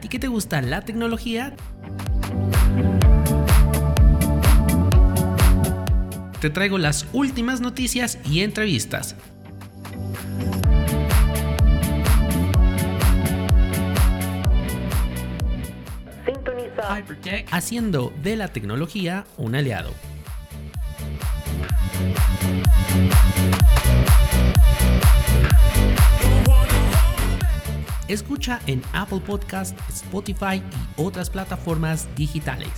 ti que te gusta la tecnología, te traigo las últimas noticias y entrevistas. haciendo de la tecnología un aliado. Escucha en Apple Podcast, Spotify y otras plataformas digitales.